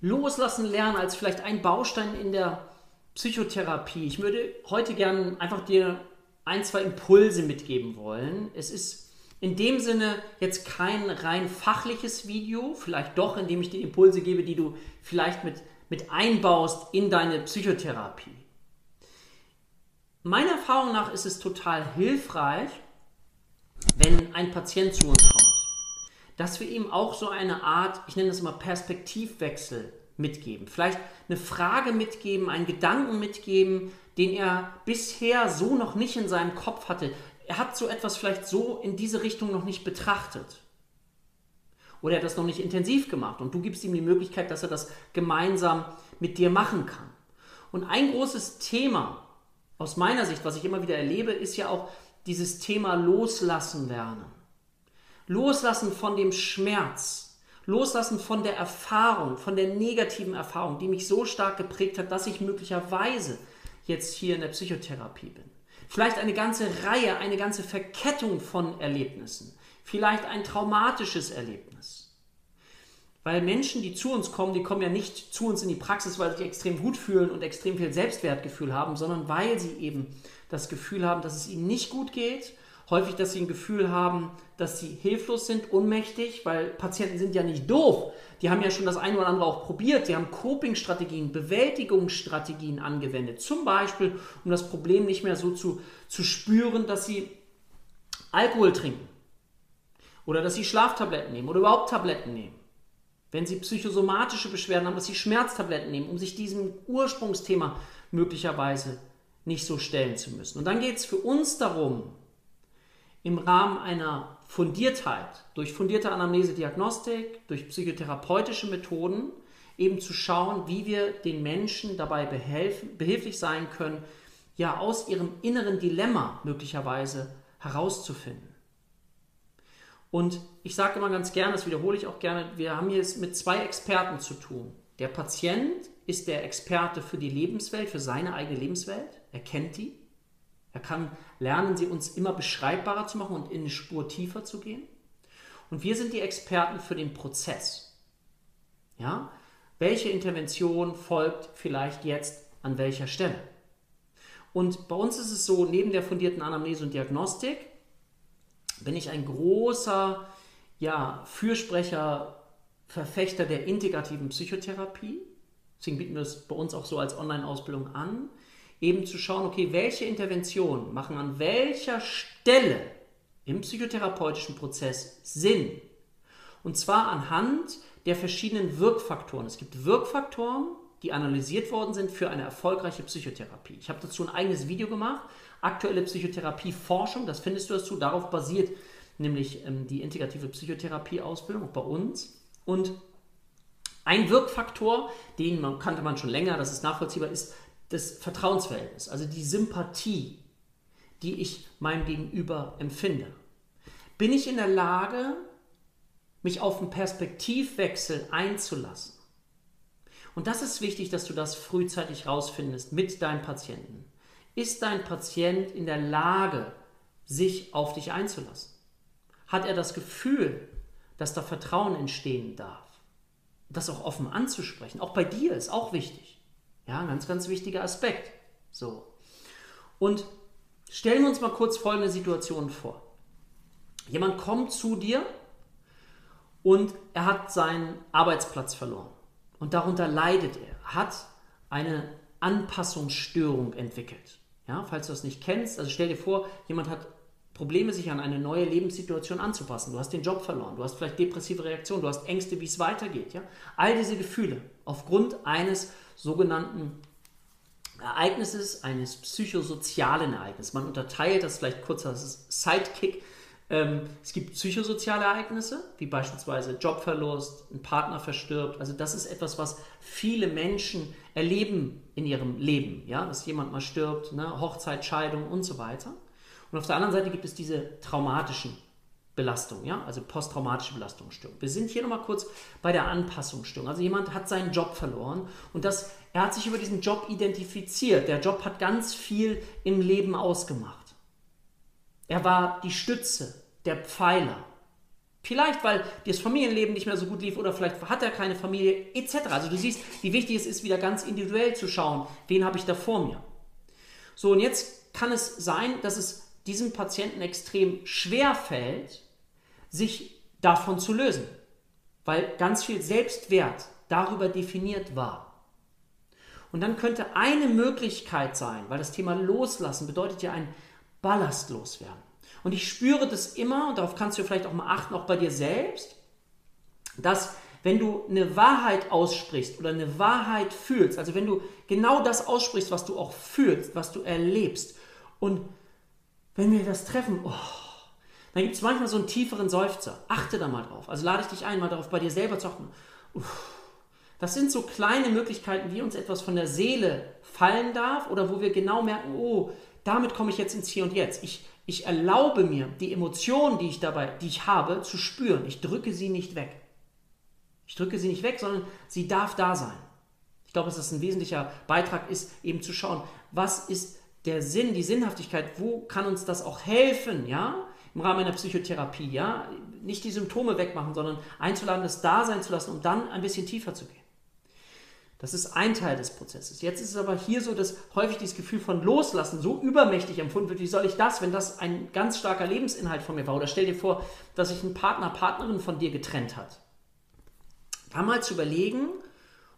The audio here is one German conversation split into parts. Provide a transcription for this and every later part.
Loslassen lernen als vielleicht ein Baustein in der Psychotherapie. Ich würde heute gerne einfach dir ein, zwei Impulse mitgeben wollen. Es ist in dem Sinne jetzt kein rein fachliches Video, vielleicht doch, indem ich dir Impulse gebe, die du vielleicht mit, mit einbaust in deine Psychotherapie. Meiner Erfahrung nach ist es total hilfreich, wenn ein Patient zu uns kommt, dass wir ihm auch so eine Art, ich nenne das immer Perspektivwechsel mitgeben. Vielleicht eine Frage mitgeben, einen Gedanken mitgeben, den er bisher so noch nicht in seinem Kopf hatte. Er hat so etwas vielleicht so in diese Richtung noch nicht betrachtet. Oder er hat das noch nicht intensiv gemacht und du gibst ihm die Möglichkeit, dass er das gemeinsam mit dir machen kann. Und ein großes Thema aus meiner Sicht, was ich immer wieder erlebe, ist ja auch dieses Thema Loslassen lernen. Loslassen von dem Schmerz, Loslassen von der Erfahrung, von der negativen Erfahrung, die mich so stark geprägt hat, dass ich möglicherweise jetzt hier in der Psychotherapie bin. Vielleicht eine ganze Reihe, eine ganze Verkettung von Erlebnissen. Vielleicht ein traumatisches Erlebnis. Weil Menschen, die zu uns kommen, die kommen ja nicht zu uns in die Praxis, weil sie sich extrem gut fühlen und extrem viel Selbstwertgefühl haben, sondern weil sie eben das Gefühl haben, dass es ihnen nicht gut geht häufig, dass sie ein Gefühl haben, dass sie hilflos sind, ohnmächtig, weil Patienten sind ja nicht doof. Die haben ja schon das eine oder andere auch probiert. Sie haben Coping-Strategien, Bewältigungsstrategien angewendet. Zum Beispiel, um das Problem nicht mehr so zu, zu spüren, dass sie Alkohol trinken. Oder dass sie Schlaftabletten nehmen oder überhaupt Tabletten nehmen. Wenn sie psychosomatische Beschwerden haben, dass sie Schmerztabletten nehmen, um sich diesem Ursprungsthema möglicherweise nicht so stellen zu müssen. Und dann geht es für uns darum, im Rahmen einer Fundiertheit, durch fundierte Anamnese-Diagnostik, durch psychotherapeutische Methoden, eben zu schauen, wie wir den Menschen dabei behelfen, behilflich sein können, ja aus ihrem inneren Dilemma möglicherweise herauszufinden. Und ich sage immer ganz gerne, das wiederhole ich auch gerne, wir haben hier es mit zwei Experten zu tun. Der Patient ist der Experte für die Lebenswelt, für seine eigene Lebenswelt. Er kennt die. Er kann lernen, sie uns immer beschreibbarer zu machen und in eine Spur tiefer zu gehen. Und wir sind die Experten für den Prozess. Ja? Welche Intervention folgt vielleicht jetzt an welcher Stelle? Und bei uns ist es so, neben der fundierten Anamnese und Diagnostik bin ich ein großer ja, Fürsprecher, Verfechter der integrativen Psychotherapie. Deswegen bieten wir es bei uns auch so als Online-Ausbildung an eben zu schauen, okay, welche Interventionen machen an welcher Stelle im psychotherapeutischen Prozess Sinn. Und zwar anhand der verschiedenen Wirkfaktoren. Es gibt Wirkfaktoren, die analysiert worden sind für eine erfolgreiche Psychotherapie. Ich habe dazu ein eigenes Video gemacht, aktuelle Psychotherapieforschung, das findest du dazu, darauf basiert nämlich ähm, die integrative Psychotherapie-Ausbildung bei uns. Und ein Wirkfaktor, den man, kannte man schon länger, das ist nachvollziehbar, ist das Vertrauensverhältnis, also die Sympathie, die ich meinem Gegenüber empfinde. Bin ich in der Lage, mich auf einen Perspektivwechsel einzulassen? Und das ist wichtig, dass du das frühzeitig rausfindest mit deinem Patienten. Ist dein Patient in der Lage, sich auf dich einzulassen? Hat er das Gefühl, dass da Vertrauen entstehen darf? Das auch offen anzusprechen. Auch bei dir ist auch wichtig. Ja, ein ganz, ganz wichtiger Aspekt. So. Und stellen wir uns mal kurz folgende Situation vor. Jemand kommt zu dir und er hat seinen Arbeitsplatz verloren. Und darunter leidet er, hat eine Anpassungsstörung entwickelt. Ja, falls du das nicht kennst, also stell dir vor, jemand hat Probleme, sich an eine neue Lebenssituation anzupassen. Du hast den Job verloren, du hast vielleicht depressive Reaktionen, du hast Ängste, wie es weitergeht. Ja? All diese Gefühle aufgrund eines sogenannten Ereignisses, eines psychosozialen Ereignisses. Man unterteilt das vielleicht kurz als Sidekick. Ähm, es gibt psychosoziale Ereignisse, wie beispielsweise Jobverlust, ein Partner verstirbt. Also das ist etwas, was viele Menschen erleben in ihrem Leben. Ja? Dass jemand mal stirbt, ne? Hochzeit, Scheidung und so weiter. Und auf der anderen Seite gibt es diese traumatischen Belastung, ja, also posttraumatische Belastungsstörung. Wir sind hier nochmal kurz bei der Anpassungsstörung. Also jemand hat seinen Job verloren und das, er hat sich über diesen Job identifiziert. Der Job hat ganz viel im Leben ausgemacht. Er war die Stütze, der Pfeiler. Vielleicht, weil das Familienleben nicht mehr so gut lief oder vielleicht hat er keine Familie etc. Also du siehst, wie wichtig es ist, wieder ganz individuell zu schauen, wen habe ich da vor mir. So, und jetzt kann es sein, dass es diesem Patienten extrem schwer fällt, sich davon zu lösen, weil ganz viel Selbstwert darüber definiert war. Und dann könnte eine Möglichkeit sein, weil das Thema Loslassen bedeutet ja ein Ballast loswerden. Und ich spüre das immer, und darauf kannst du vielleicht auch mal achten, auch bei dir selbst, dass wenn du eine Wahrheit aussprichst oder eine Wahrheit fühlst, also wenn du genau das aussprichst, was du auch fühlst, was du erlebst, und wenn wir das treffen, oh, dann gibt es manchmal so einen tieferen Seufzer. Achte da mal drauf. Also lade ich dich ein, mal darauf bei dir selber zu achten. Das sind so kleine Möglichkeiten, wie uns etwas von der Seele fallen darf oder wo wir genau merken, oh, damit komme ich jetzt ins Hier und Jetzt. Ich, ich erlaube mir, die Emotionen, die ich dabei, die ich habe, zu spüren. Ich drücke sie nicht weg. Ich drücke sie nicht weg, sondern sie darf da sein. Ich glaube, dass das ein wesentlicher Beitrag ist, eben zu schauen, was ist der Sinn, die Sinnhaftigkeit, wo kann uns das auch helfen, ja? Im Rahmen einer Psychotherapie, ja? Nicht die Symptome wegmachen, sondern einzuladen, das da sein zu lassen, um dann ein bisschen tiefer zu gehen. Das ist ein Teil des Prozesses. Jetzt ist es aber hier so, dass häufig dieses Gefühl von Loslassen so übermächtig empfunden wird. Wie soll ich das, wenn das ein ganz starker Lebensinhalt von mir war? Oder stell dir vor, dass sich ein Partner, Partnerin von dir getrennt hat. Da mal zu überlegen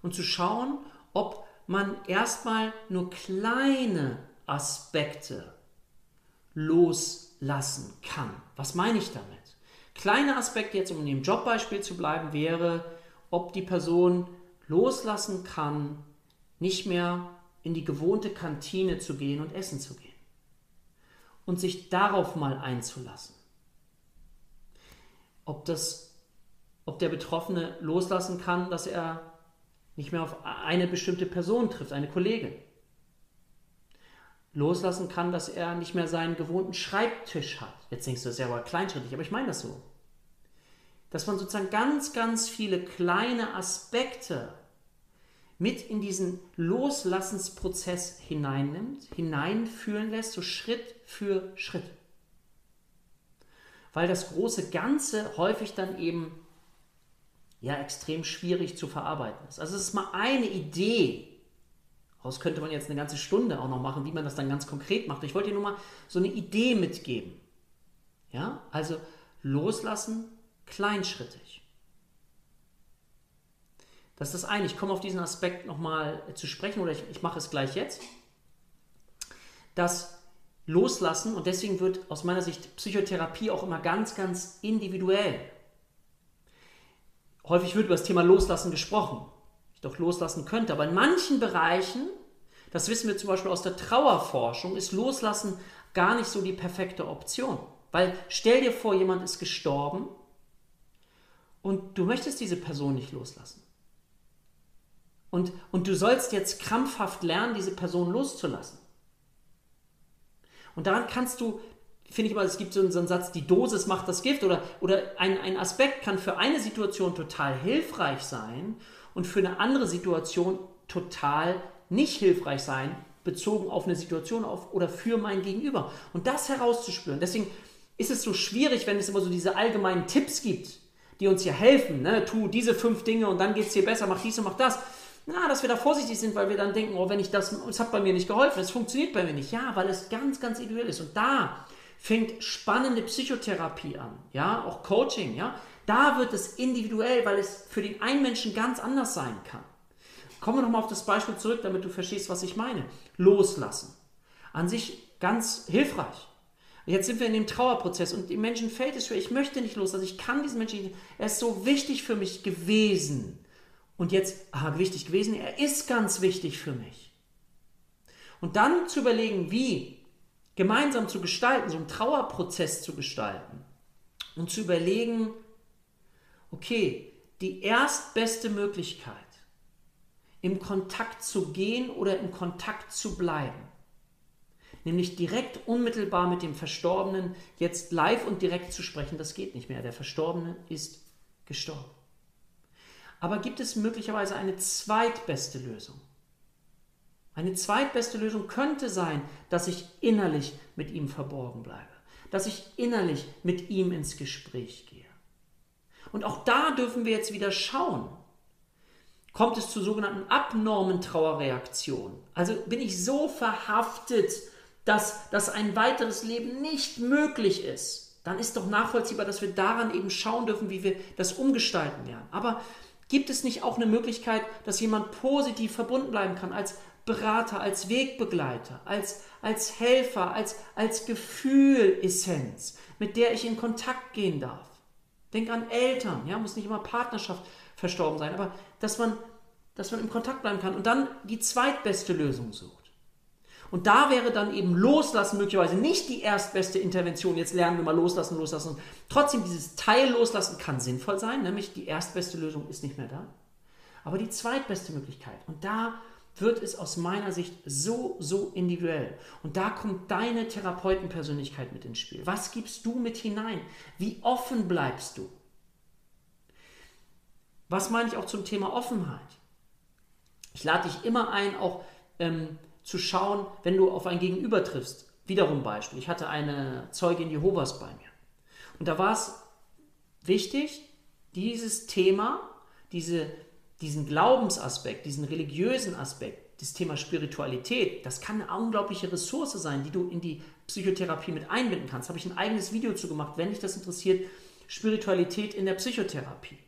und zu schauen, ob man erstmal nur kleine Aspekte loslassen kann. Was meine ich damit? Kleine Aspekte, jetzt um in dem Jobbeispiel zu bleiben, wäre, ob die Person loslassen kann, nicht mehr in die gewohnte Kantine zu gehen und essen zu gehen. Und sich darauf mal einzulassen. Ob, das, ob der Betroffene loslassen kann, dass er nicht mehr auf eine bestimmte Person trifft, eine Kollegin. Loslassen kann, dass er nicht mehr seinen gewohnten Schreibtisch hat. Jetzt denkst du, das ist ja aber kleinschrittig, aber ich meine das so dass man sozusagen ganz, ganz viele kleine Aspekte mit in diesen Loslassensprozess hineinnimmt, hineinfühlen lässt, so Schritt für Schritt. Weil das große Ganze häufig dann eben ja extrem schwierig zu verarbeiten ist. Also es ist mal eine Idee. Daraus könnte man jetzt eine ganze Stunde auch noch machen, wie man das dann ganz konkret macht. Ich wollte dir nur mal so eine Idee mitgeben. Ja, also loslassen, kleinschrittig. Das ist das eine. Ich komme auf diesen Aspekt nochmal zu sprechen oder ich, ich mache es gleich jetzt. Das Loslassen und deswegen wird aus meiner Sicht Psychotherapie auch immer ganz, ganz individuell. Häufig wird über das Thema Loslassen gesprochen. Ich doch loslassen könnte, aber in manchen Bereichen, das wissen wir zum Beispiel aus der Trauerforschung, ist Loslassen gar nicht so die perfekte Option. Weil stell dir vor, jemand ist gestorben und du möchtest diese Person nicht loslassen. Und, und du sollst jetzt krampfhaft lernen, diese Person loszulassen. Und daran kannst du, finde ich mal, es gibt so einen, Satz, die Dosis macht das Gift oder, oder ein, ein Aspekt kann für eine Situation total hilfreich sein und für eine andere Situation total nicht hilfreich sein, bezogen auf eine Situation auf, oder für mein Gegenüber. Und das herauszuspüren. Deswegen ist es so schwierig, wenn es immer so diese allgemeinen Tipps gibt die uns hier helfen. Ne? Tu diese fünf Dinge und dann geht es dir besser, mach dies und mach das. Na, dass wir da vorsichtig sind, weil wir dann denken, oh, wenn ich das, es hat bei mir nicht geholfen, es funktioniert bei mir nicht. Ja, weil es ganz, ganz individuell ist. Und da fängt spannende Psychotherapie an, ja, auch Coaching, ja. Da wird es individuell, weil es für den einen Menschen ganz anders sein kann. Kommen wir nochmal auf das Beispiel zurück, damit du verstehst, was ich meine. Loslassen. An sich ganz hilfreich. Jetzt sind wir in dem Trauerprozess und dem Menschen fällt es schwer. Ich möchte nicht los, also ich kann diesen Menschen nicht. Er ist so wichtig für mich gewesen. Und jetzt, aha, wichtig gewesen, er ist ganz wichtig für mich. Und dann zu überlegen, wie gemeinsam zu gestalten, so einen Trauerprozess zu gestalten. Und zu überlegen, okay, die erstbeste Möglichkeit, im Kontakt zu gehen oder im Kontakt zu bleiben, nämlich direkt unmittelbar mit dem Verstorbenen jetzt live und direkt zu sprechen, das geht nicht mehr. Der Verstorbene ist gestorben. Aber gibt es möglicherweise eine zweitbeste Lösung? Eine zweitbeste Lösung könnte sein, dass ich innerlich mit ihm verborgen bleibe, dass ich innerlich mit ihm ins Gespräch gehe. Und auch da dürfen wir jetzt wieder schauen. Kommt es zu sogenannten abnormen Trauerreaktionen? Also bin ich so verhaftet, dass, dass ein weiteres Leben nicht möglich ist, dann ist doch nachvollziehbar, dass wir daran eben schauen dürfen, wie wir das umgestalten werden. Aber gibt es nicht auch eine Möglichkeit, dass jemand positiv verbunden bleiben kann, als Berater, als Wegbegleiter, als, als Helfer, als, als Gefühlessenz, mit der ich in Kontakt gehen darf? Denk an Eltern, ja, muss nicht immer Partnerschaft verstorben sein, aber dass man, dass man im Kontakt bleiben kann und dann die zweitbeste Lösung sucht. Und da wäre dann eben Loslassen möglicherweise nicht die erstbeste Intervention. Jetzt lernen wir mal loslassen, loslassen. Trotzdem, dieses Teil loslassen kann sinnvoll sein, nämlich die erstbeste Lösung ist nicht mehr da. Aber die zweitbeste Möglichkeit. Und da wird es aus meiner Sicht so, so individuell. Und da kommt deine Therapeutenpersönlichkeit mit ins Spiel. Was gibst du mit hinein? Wie offen bleibst du? Was meine ich auch zum Thema Offenheit? Ich lade dich immer ein, auch ähm, zu schauen, wenn du auf ein Gegenüber triffst. Wiederum Beispiel. Ich hatte eine Zeugin Jehovas bei mir. Und da war es wichtig, dieses Thema, diese diesen Glaubensaspekt, diesen religiösen Aspekt, das Thema Spiritualität, das kann eine unglaubliche Ressource sein, die du in die Psychotherapie mit einbinden kannst. Habe ich ein eigenes Video zu gemacht, wenn dich das interessiert, Spiritualität in der Psychotherapie.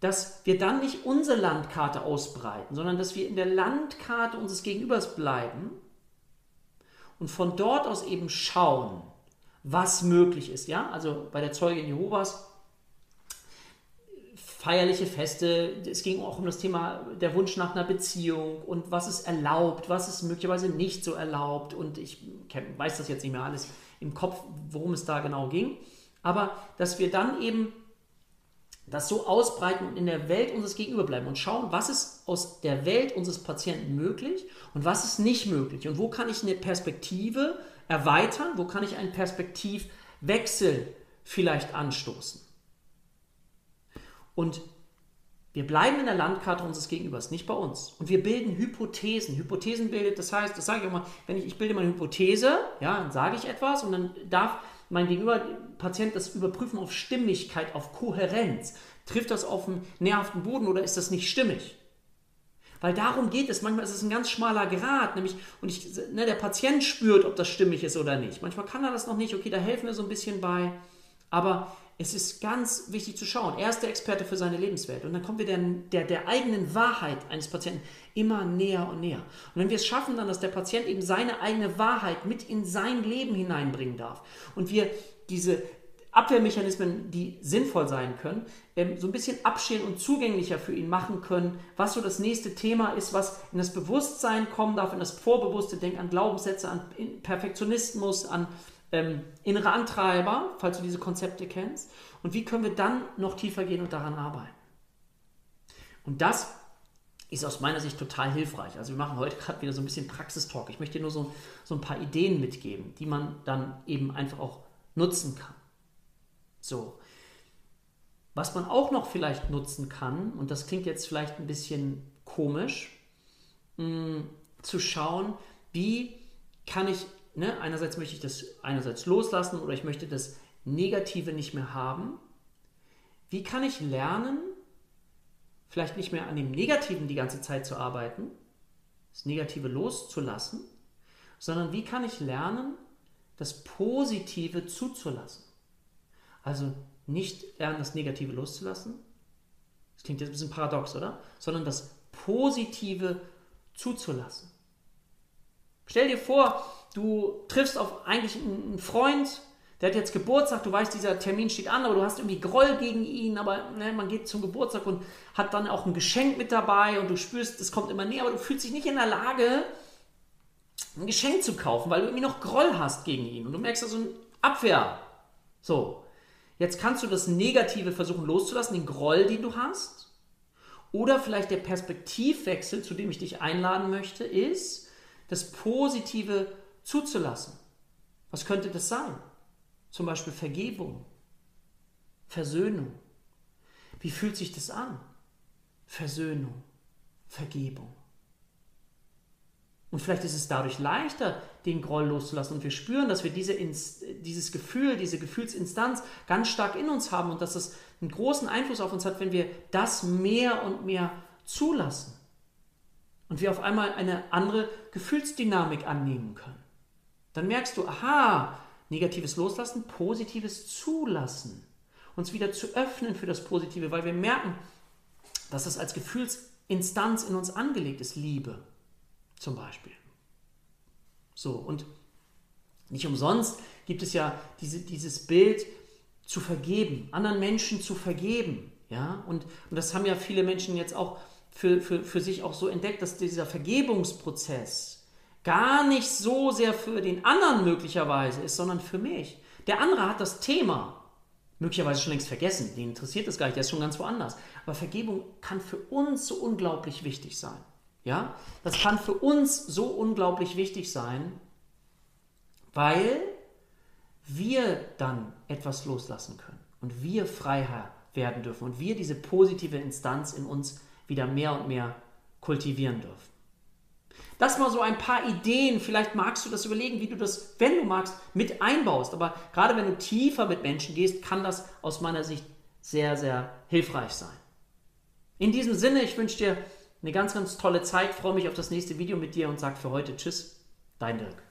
Dass wir dann nicht unsere Landkarte ausbreiten, sondern dass wir in der Landkarte unseres Gegenübers bleiben und von dort aus eben schauen, was möglich ist. Ja, also bei der Zeugin Jehovas feierliche Feste. Es ging auch um das Thema der Wunsch nach einer Beziehung und was ist erlaubt, was ist möglicherweise nicht so erlaubt. Und ich weiß das jetzt nicht mehr alles im Kopf, worum es da genau ging. Aber dass wir dann eben das so ausbreiten und in der Welt unseres Gegenüber bleiben und schauen, was ist aus der Welt unseres Patienten möglich und was ist nicht möglich und wo kann ich eine Perspektive erweitern, wo kann ich einen Perspektivwechsel vielleicht anstoßen. Und wir bleiben in der Landkarte unseres Gegenübers, nicht bei uns. Und wir bilden Hypothesen. Hypothesen bildet, das heißt, das sage ich auch mal, wenn ich, ich bilde meine Hypothese, ja, dann sage ich etwas und dann darf mein Gegenüber, Patient, das überprüfen auf Stimmigkeit, auf Kohärenz. Trifft das auf einen nährhaften Boden oder ist das nicht stimmig? Weil darum geht es. Manchmal ist es ein ganz schmaler Grad, nämlich, und ich, ne, der Patient spürt, ob das stimmig ist oder nicht. Manchmal kann er das noch nicht, okay, da helfen wir so ein bisschen bei. Aber es ist ganz wichtig zu schauen. Er ist der Experte für seine Lebenswelt. Und dann kommen wir der, der, der eigenen Wahrheit eines Patienten immer näher und näher. Und wenn wir es schaffen, dann, dass der Patient eben seine eigene Wahrheit mit in sein Leben hineinbringen darf und wir diese Abwehrmechanismen, die sinnvoll sein können, ähm, so ein bisschen abschälen und zugänglicher für ihn machen können, was so das nächste Thema ist, was in das Bewusstsein kommen darf, in das Vorbewusste, denk an Glaubenssätze, an Perfektionismus, an ähm, innere Antreiber, falls du diese Konzepte kennst. Und wie können wir dann noch tiefer gehen und daran arbeiten? Und das ist aus meiner Sicht total hilfreich. Also wir machen heute gerade wieder so ein bisschen Praxistalk. Ich möchte dir nur so, so ein paar Ideen mitgeben, die man dann eben einfach auch nutzen kann. So. Was man auch noch vielleicht nutzen kann, und das klingt jetzt vielleicht ein bisschen komisch, mh, hm, zu schauen, wie kann ich ne, einerseits möchte ich das einerseits loslassen oder ich möchte das Negative nicht mehr haben. Wie kann ich lernen, vielleicht nicht mehr an dem Negativen die ganze Zeit zu arbeiten, das Negative loszulassen, sondern wie kann ich lernen, das Positive zuzulassen? Also nicht lernen, das Negative loszulassen, das klingt jetzt ein bisschen paradox, oder? Sondern das Positive zuzulassen. Stell dir vor, du triffst auf eigentlich einen Freund, der hat jetzt Geburtstag, du weißt, dieser Termin steht an, aber du hast irgendwie Groll gegen ihn, aber ne, man geht zum Geburtstag und hat dann auch ein Geschenk mit dabei und du spürst, es kommt immer näher, aber du fühlst dich nicht in der Lage, ein Geschenk zu kaufen, weil du irgendwie noch Groll hast gegen ihn und du merkst da so eine Abwehr. So, jetzt kannst du das Negative versuchen loszulassen, den Groll, den du hast. Oder vielleicht der Perspektivwechsel, zu dem ich dich einladen möchte, ist, das Positive zuzulassen. Was könnte das sein? Zum Beispiel Vergebung, Versöhnung. Wie fühlt sich das an? Versöhnung, Vergebung. Und vielleicht ist es dadurch leichter, den Groll loszulassen. Und wir spüren, dass wir diese, dieses Gefühl, diese Gefühlsinstanz ganz stark in uns haben und dass es einen großen Einfluss auf uns hat, wenn wir das mehr und mehr zulassen. Und wir auf einmal eine andere Gefühlsdynamik annehmen können. Dann merkst du, aha, negatives Loslassen, positives Zulassen. Uns wieder zu öffnen für das Positive, weil wir merken, dass es als Gefühlsinstanz in uns angelegt ist, Liebe zum Beispiel. So, und nicht umsonst gibt es ja diese, dieses Bild zu vergeben, anderen Menschen zu vergeben. Ja? Und, und das haben ja viele Menschen jetzt auch für, für, für sich auch so entdeckt, dass dieser Vergebungsprozess gar nicht so sehr für den anderen möglicherweise ist, sondern für mich. Der andere hat das Thema möglicherweise schon längst vergessen, den interessiert es gar nicht, der ist schon ganz woanders. Aber Vergebung kann für uns so unglaublich wichtig sein. Ja? Das kann für uns so unglaublich wichtig sein, weil wir dann etwas loslassen können und wir Freiherr werden dürfen und wir diese positive Instanz in uns wieder mehr und mehr kultivieren dürfen. Das mal so ein paar Ideen. Vielleicht magst du das überlegen, wie du das, wenn du magst, mit einbaust. Aber gerade wenn du tiefer mit Menschen gehst, kann das aus meiner Sicht sehr, sehr hilfreich sein. In diesem Sinne, ich wünsche dir eine ganz, ganz tolle Zeit. Freue mich auf das nächste Video mit dir und sage für heute Tschüss, dein Dirk.